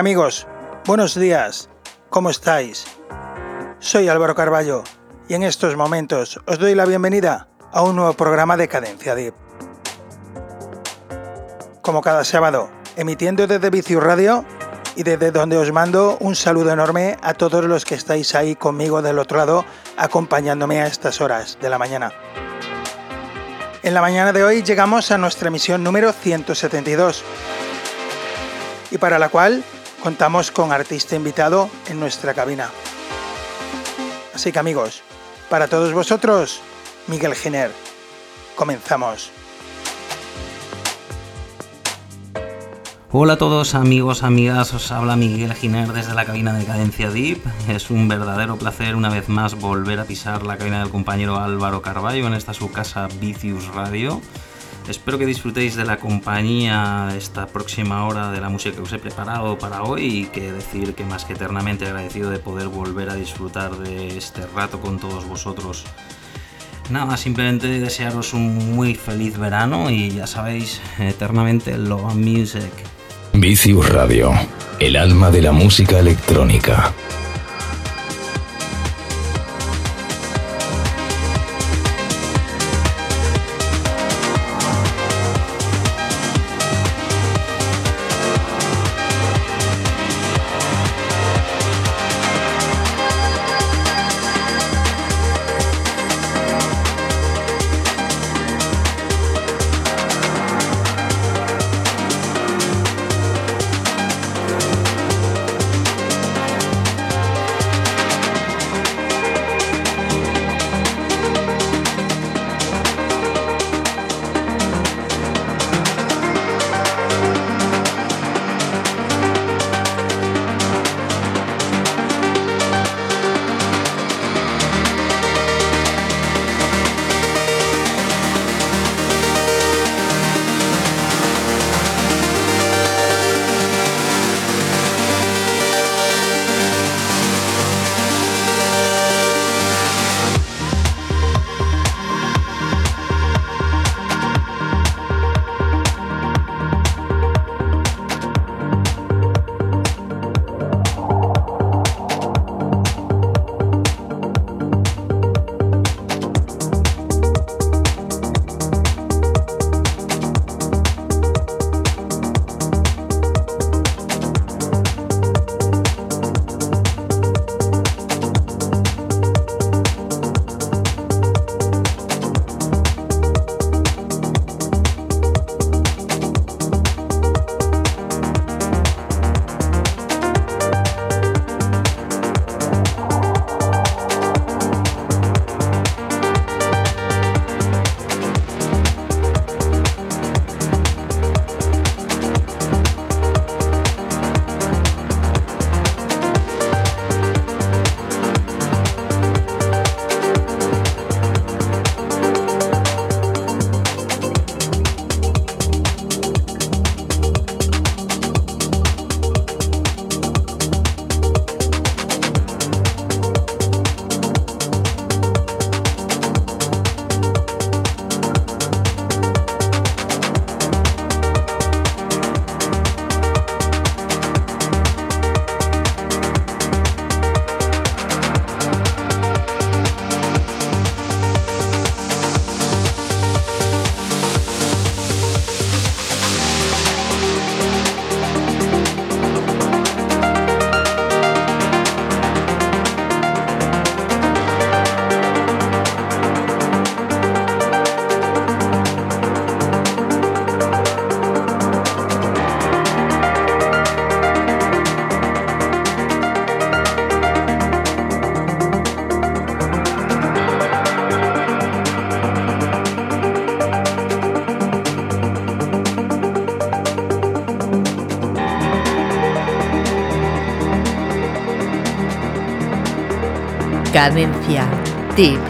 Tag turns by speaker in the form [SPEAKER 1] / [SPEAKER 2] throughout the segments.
[SPEAKER 1] Amigos, buenos días, ¿cómo estáis? Soy Álvaro Carballo y en estos momentos os doy la bienvenida a un nuevo programa de Cadencia Deep. Como cada sábado, emitiendo desde Vicius Radio y desde donde os mando un saludo enorme a todos los que estáis ahí conmigo del otro lado acompañándome a estas horas de la mañana. En la mañana de hoy llegamos a nuestra emisión número 172 y para la cual contamos con artista invitado en nuestra cabina. Así que amigos, para todos vosotros, Miguel Giner. Comenzamos.
[SPEAKER 2] Hola a todos amigos, amigas, os habla Miguel Giner desde la cabina de Cadencia Deep. Es un verdadero placer una vez más volver a pisar la cabina del compañero Álvaro Carballo en esta su casa Vicius Radio. Espero que disfrutéis de la compañía esta próxima hora de la música que os he preparado para hoy y que decir que más que eternamente agradecido de poder volver a disfrutar de este rato con todos vosotros. Nada, simplemente desearos un muy feliz verano y ya sabéis, eternamente love music.
[SPEAKER 3] Vicius Radio, el alma de la música electrónica.
[SPEAKER 4] Cadencia. Tip.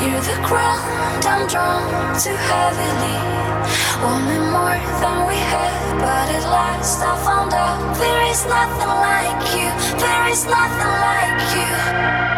[SPEAKER 5] You're the ground I'm drawn to heavily. Wanting more than we had, but at last I found out there is nothing like you. There is nothing like you.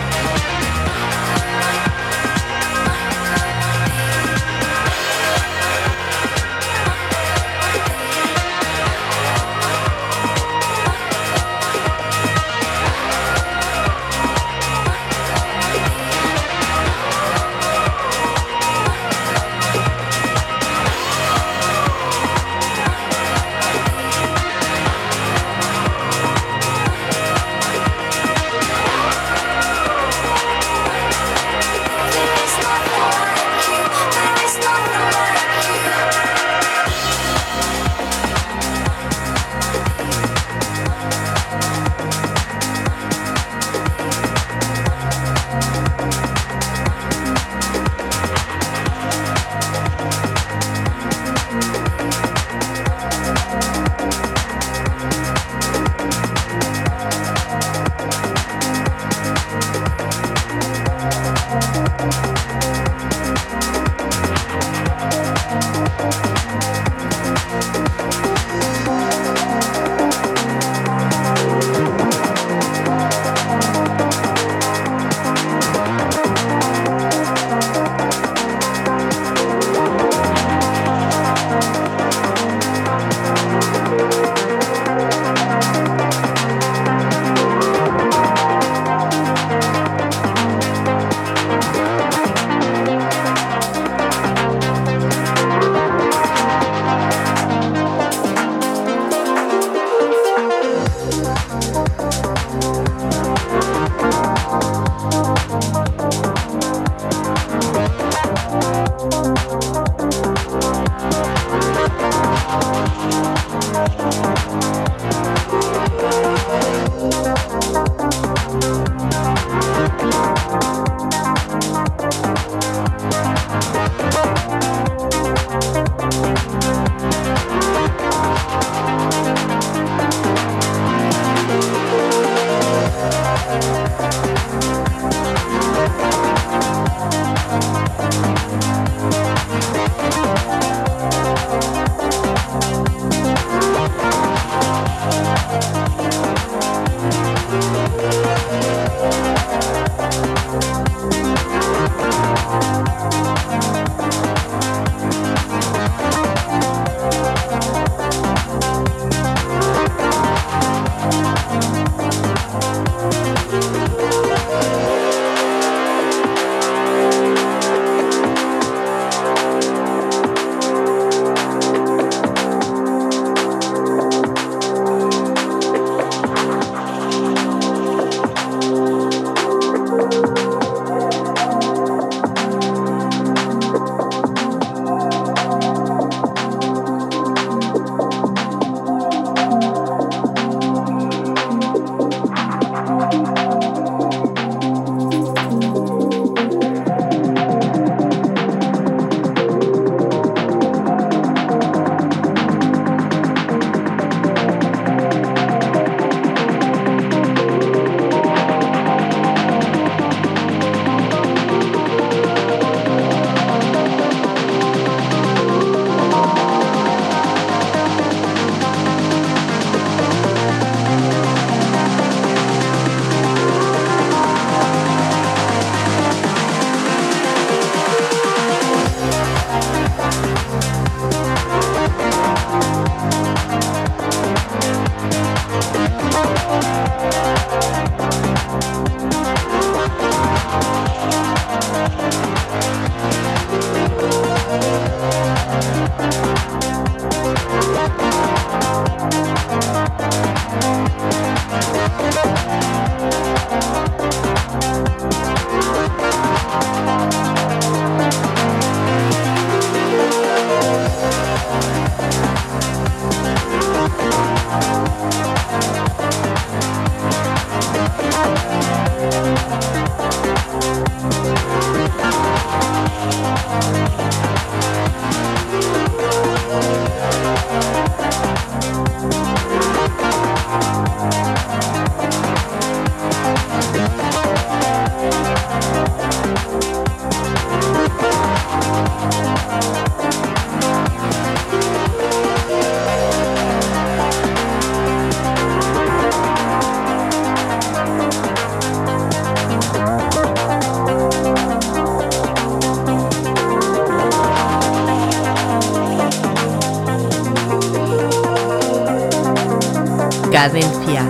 [SPEAKER 4] Cadencia.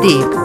[SPEAKER 4] Tip.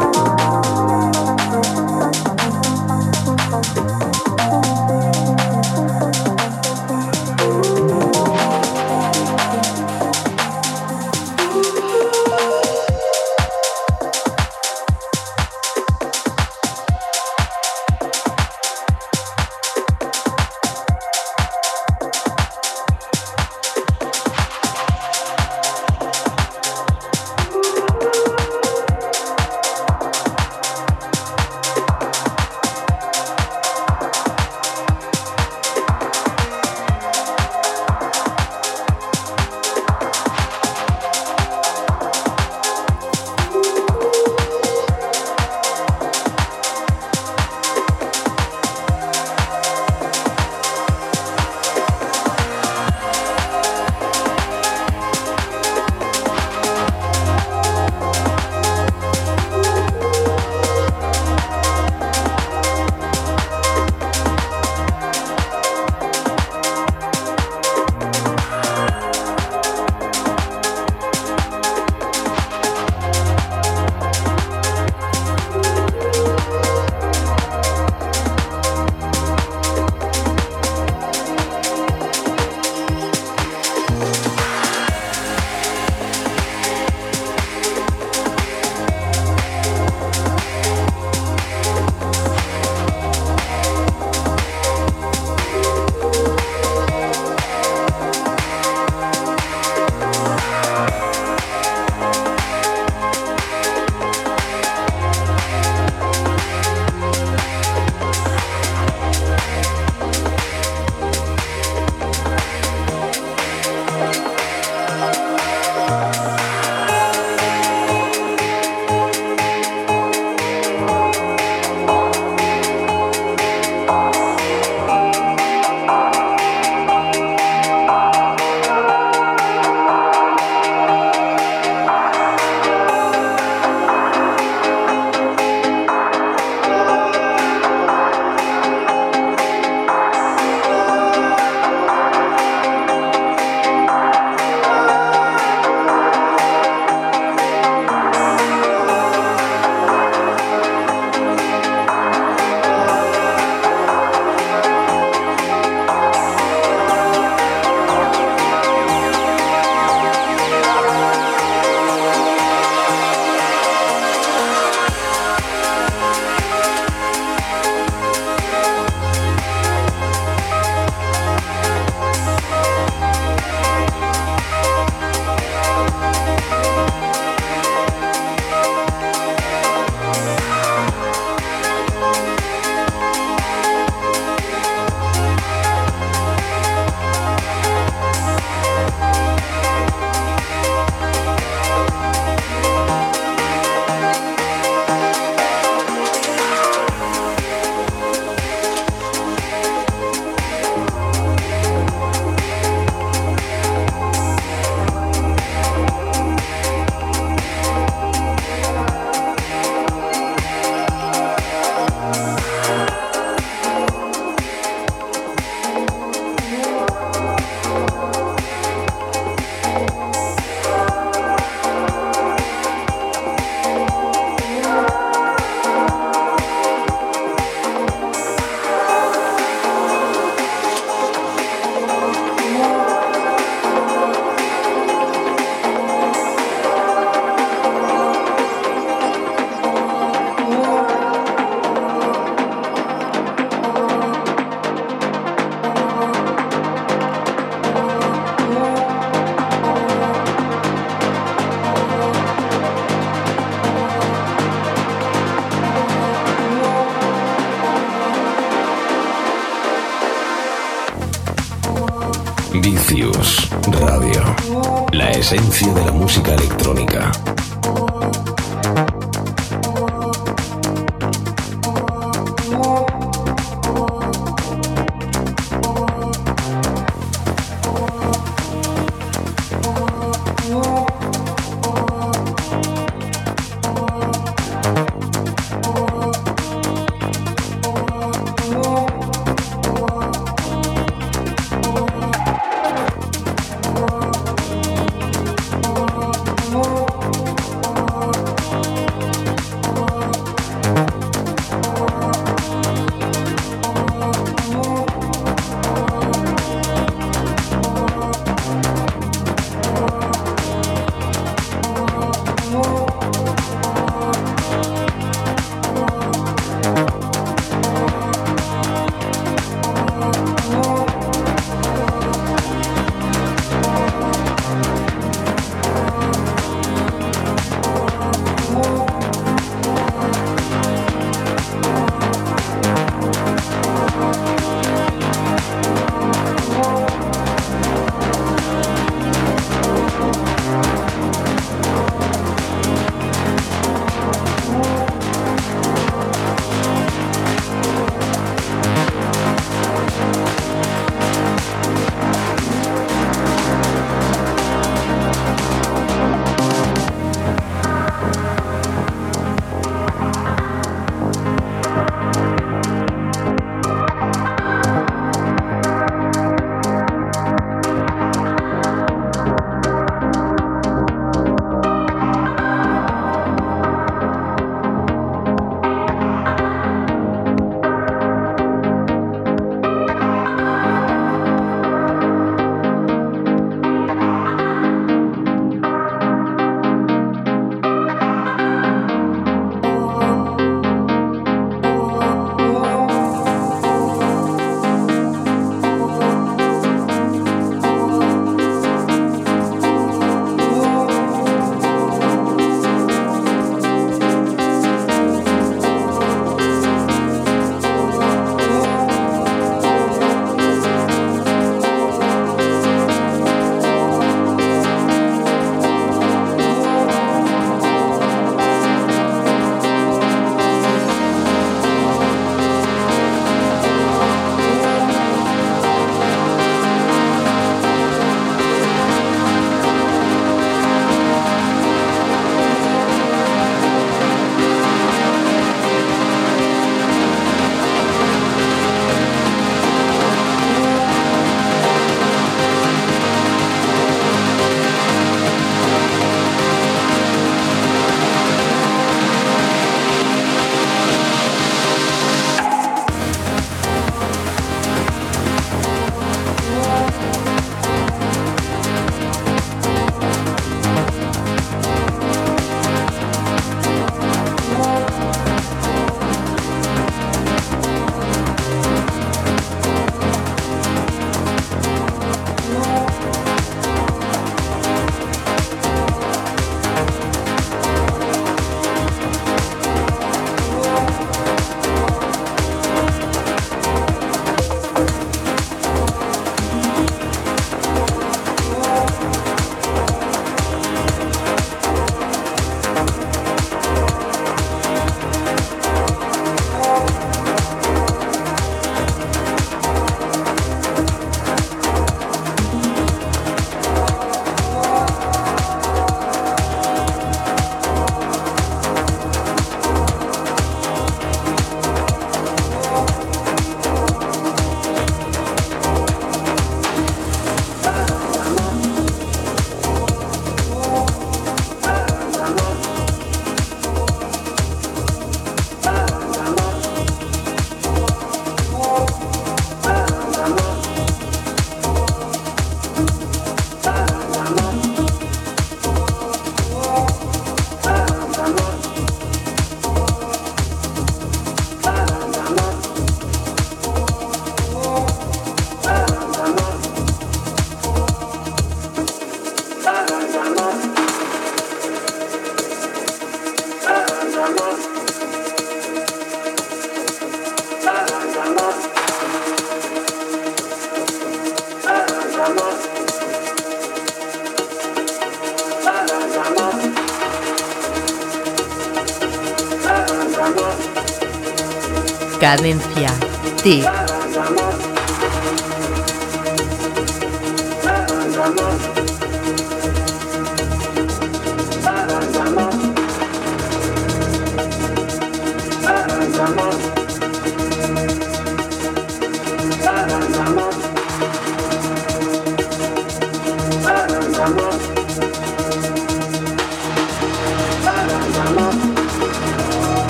[SPEAKER 4] Cadencia.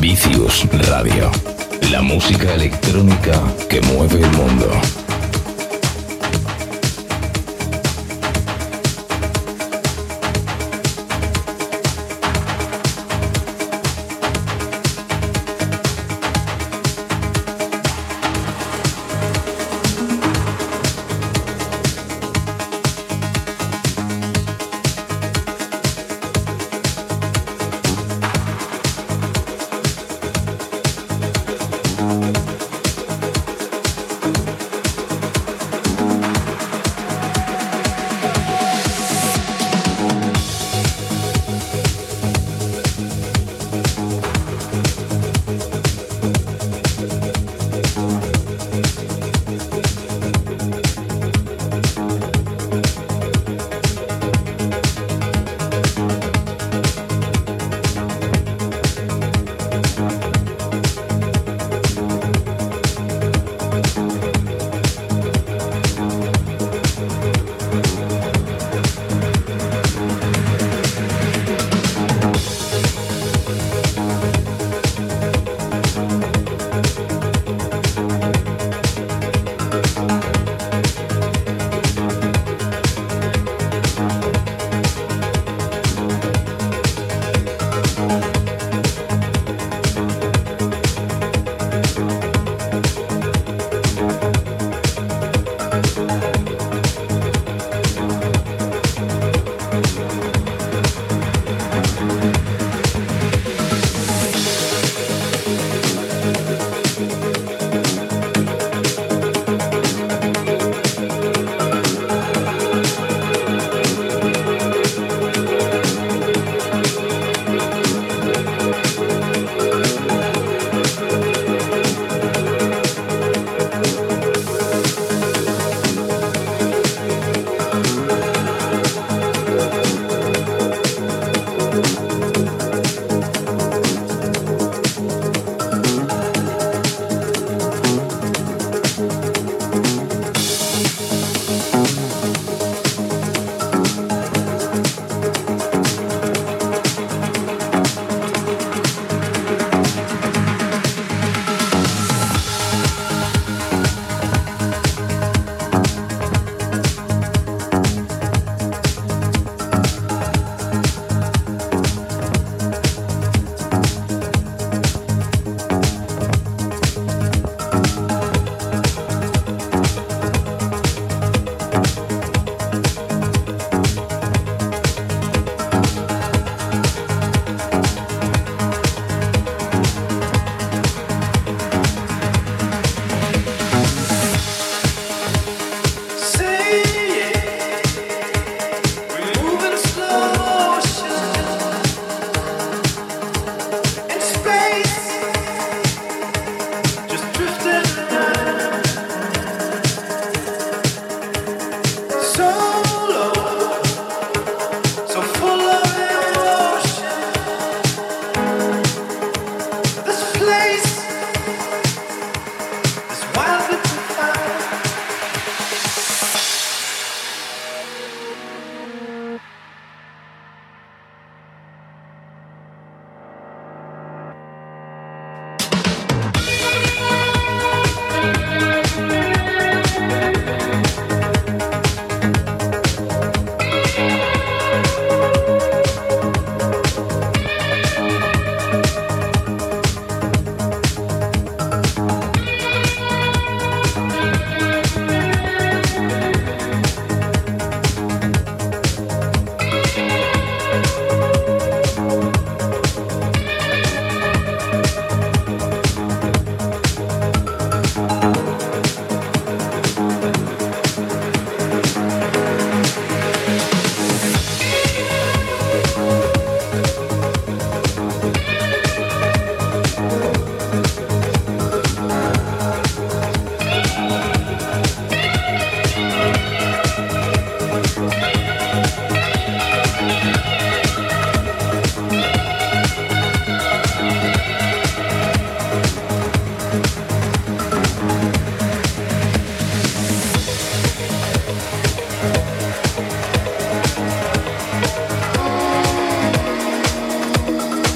[SPEAKER 4] Vicius
[SPEAKER 3] Radio. La música electrónica que mueve el mundo.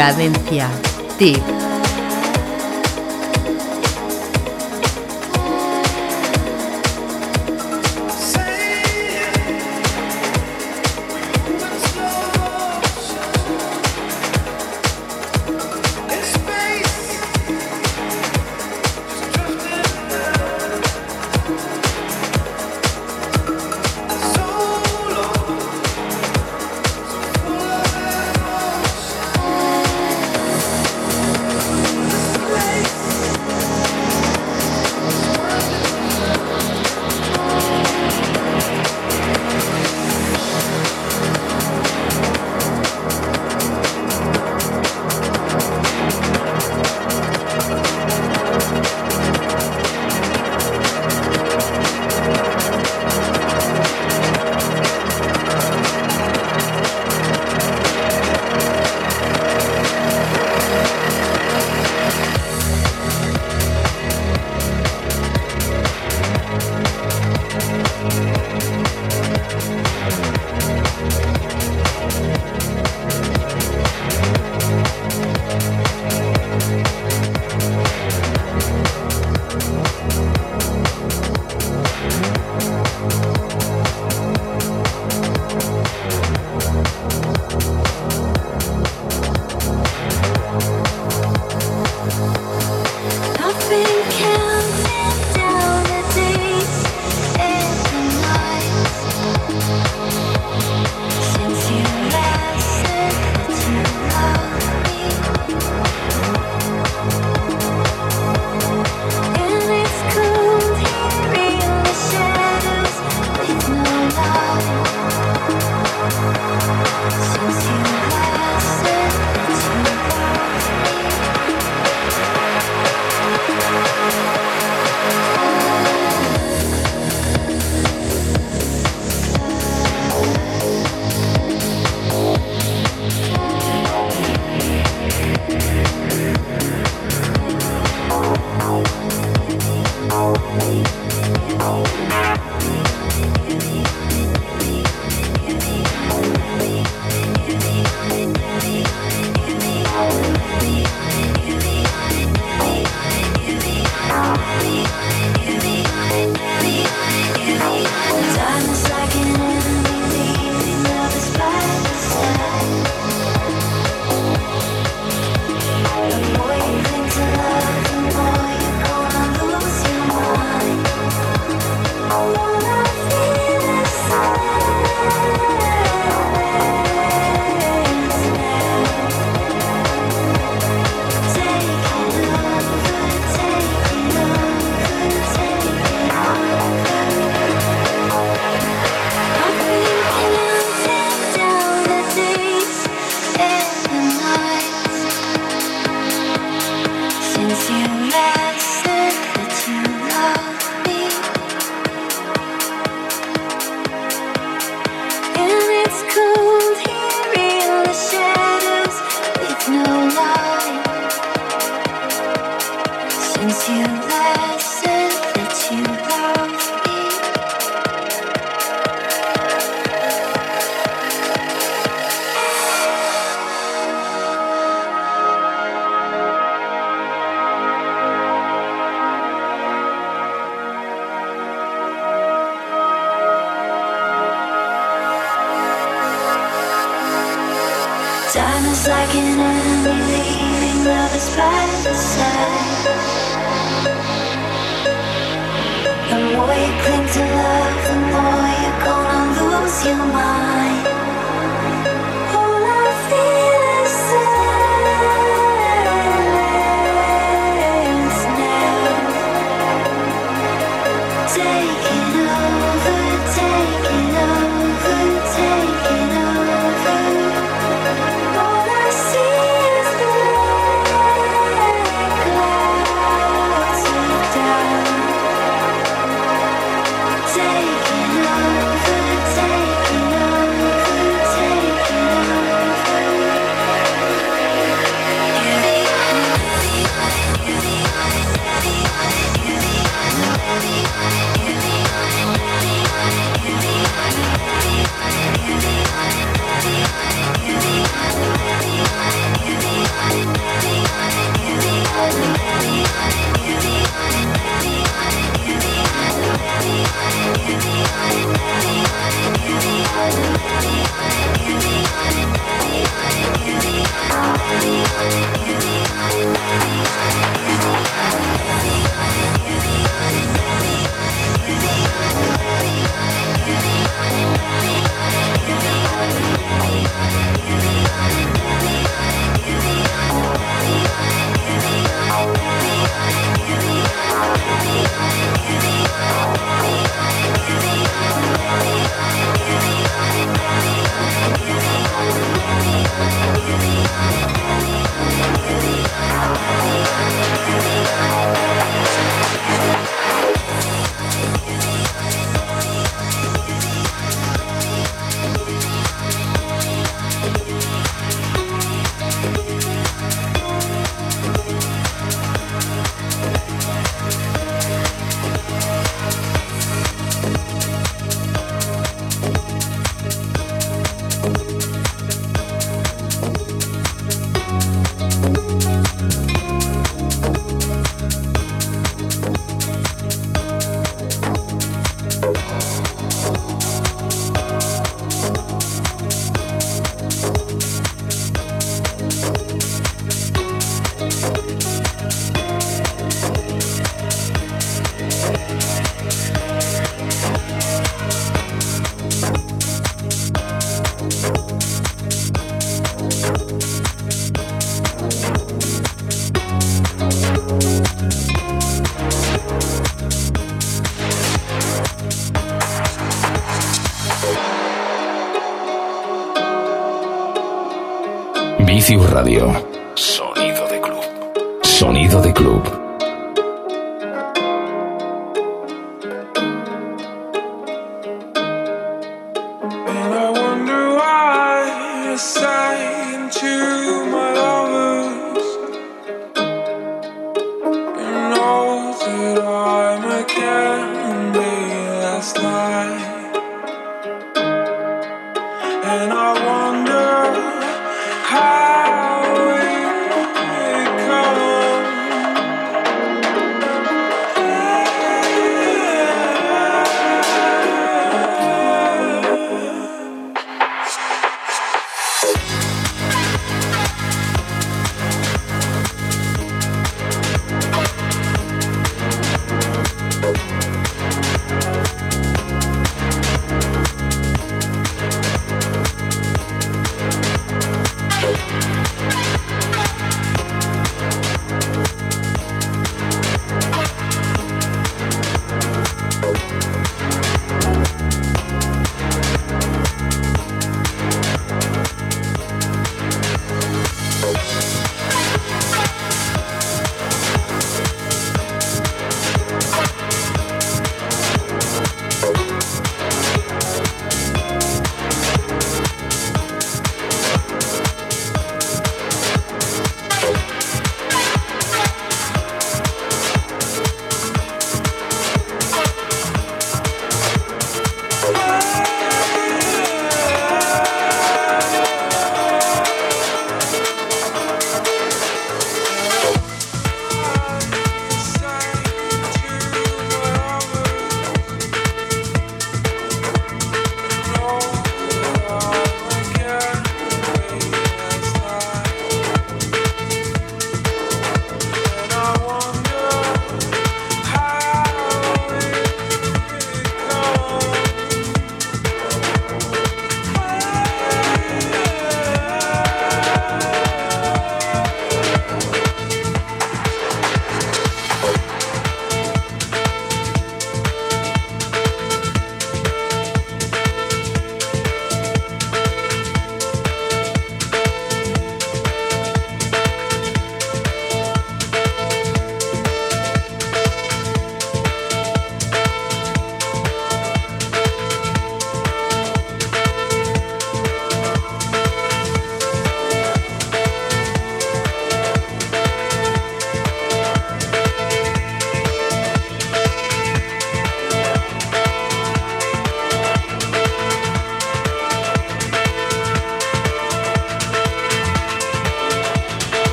[SPEAKER 4] Cadencia. Tip.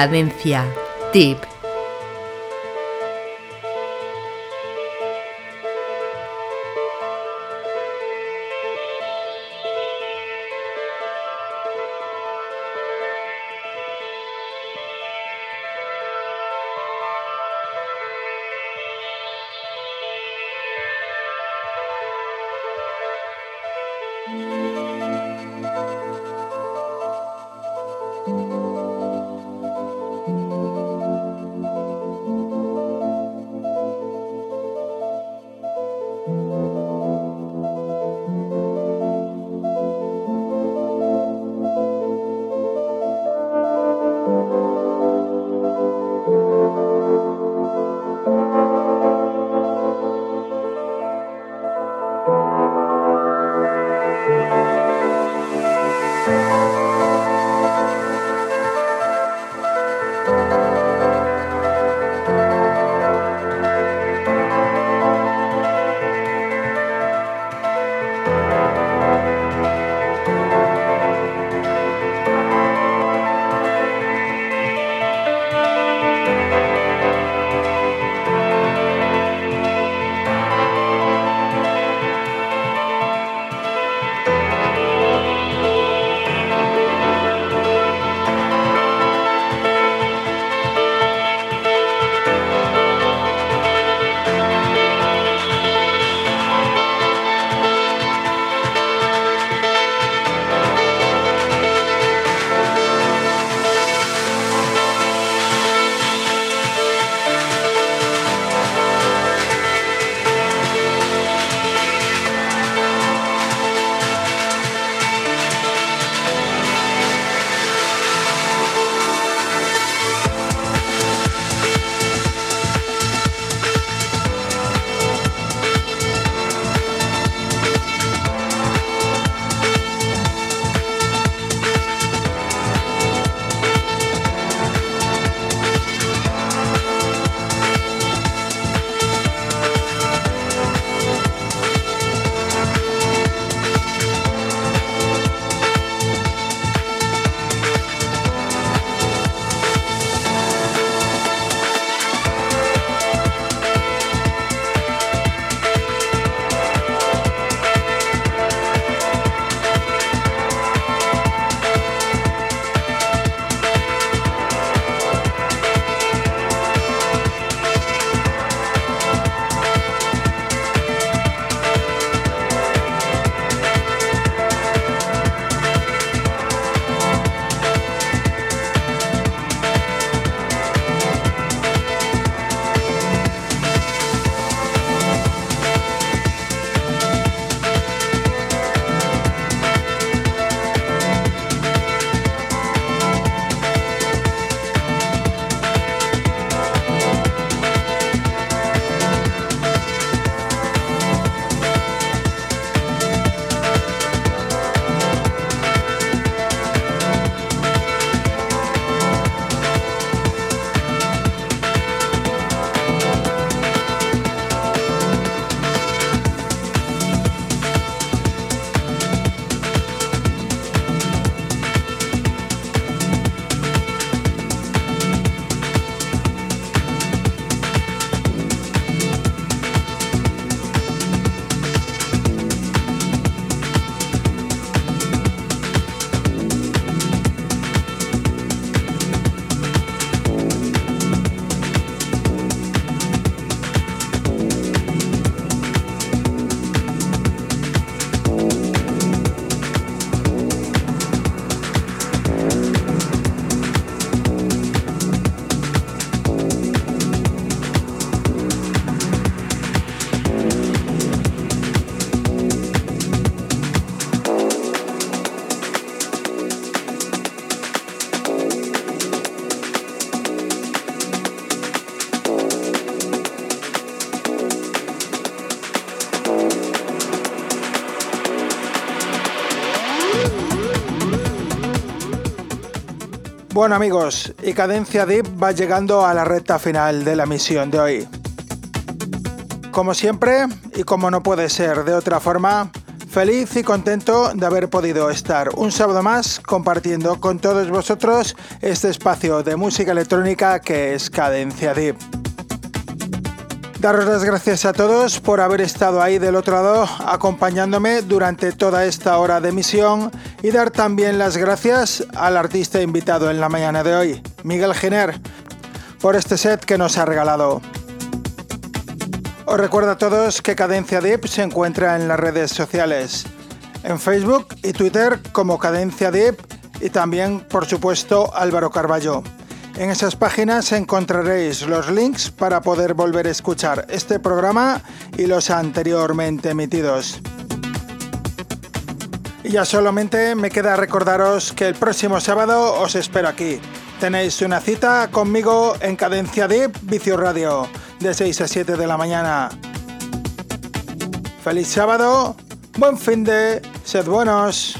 [SPEAKER 4] Cadencia. Tip.
[SPEAKER 1] Bueno amigos, y Cadencia Deep va llegando a la recta final de la misión de hoy. Como siempre, y como no puede ser de otra forma, feliz y contento de haber podido estar un sábado más compartiendo con todos vosotros este espacio de música electrónica que es Cadencia Deep. Daros las gracias a todos por haber estado ahí del otro lado acompañándome durante toda esta hora de emisión y dar también las gracias al artista invitado en la mañana de hoy, Miguel Giner, por este set que nos ha regalado. Os recuerdo a todos que Cadencia Deep se encuentra en las redes sociales, en Facebook y Twitter como Cadencia Deep y también, por supuesto, Álvaro Carballo. En esas páginas encontraréis los links para poder volver a escuchar este programa y los anteriormente emitidos. Y ya solamente me queda recordaros que el próximo sábado os espero aquí. Tenéis una cita conmigo en Cadencia Deep Vicio Radio de 6 a 7 de la mañana. Feliz sábado, buen fin de, sed buenos.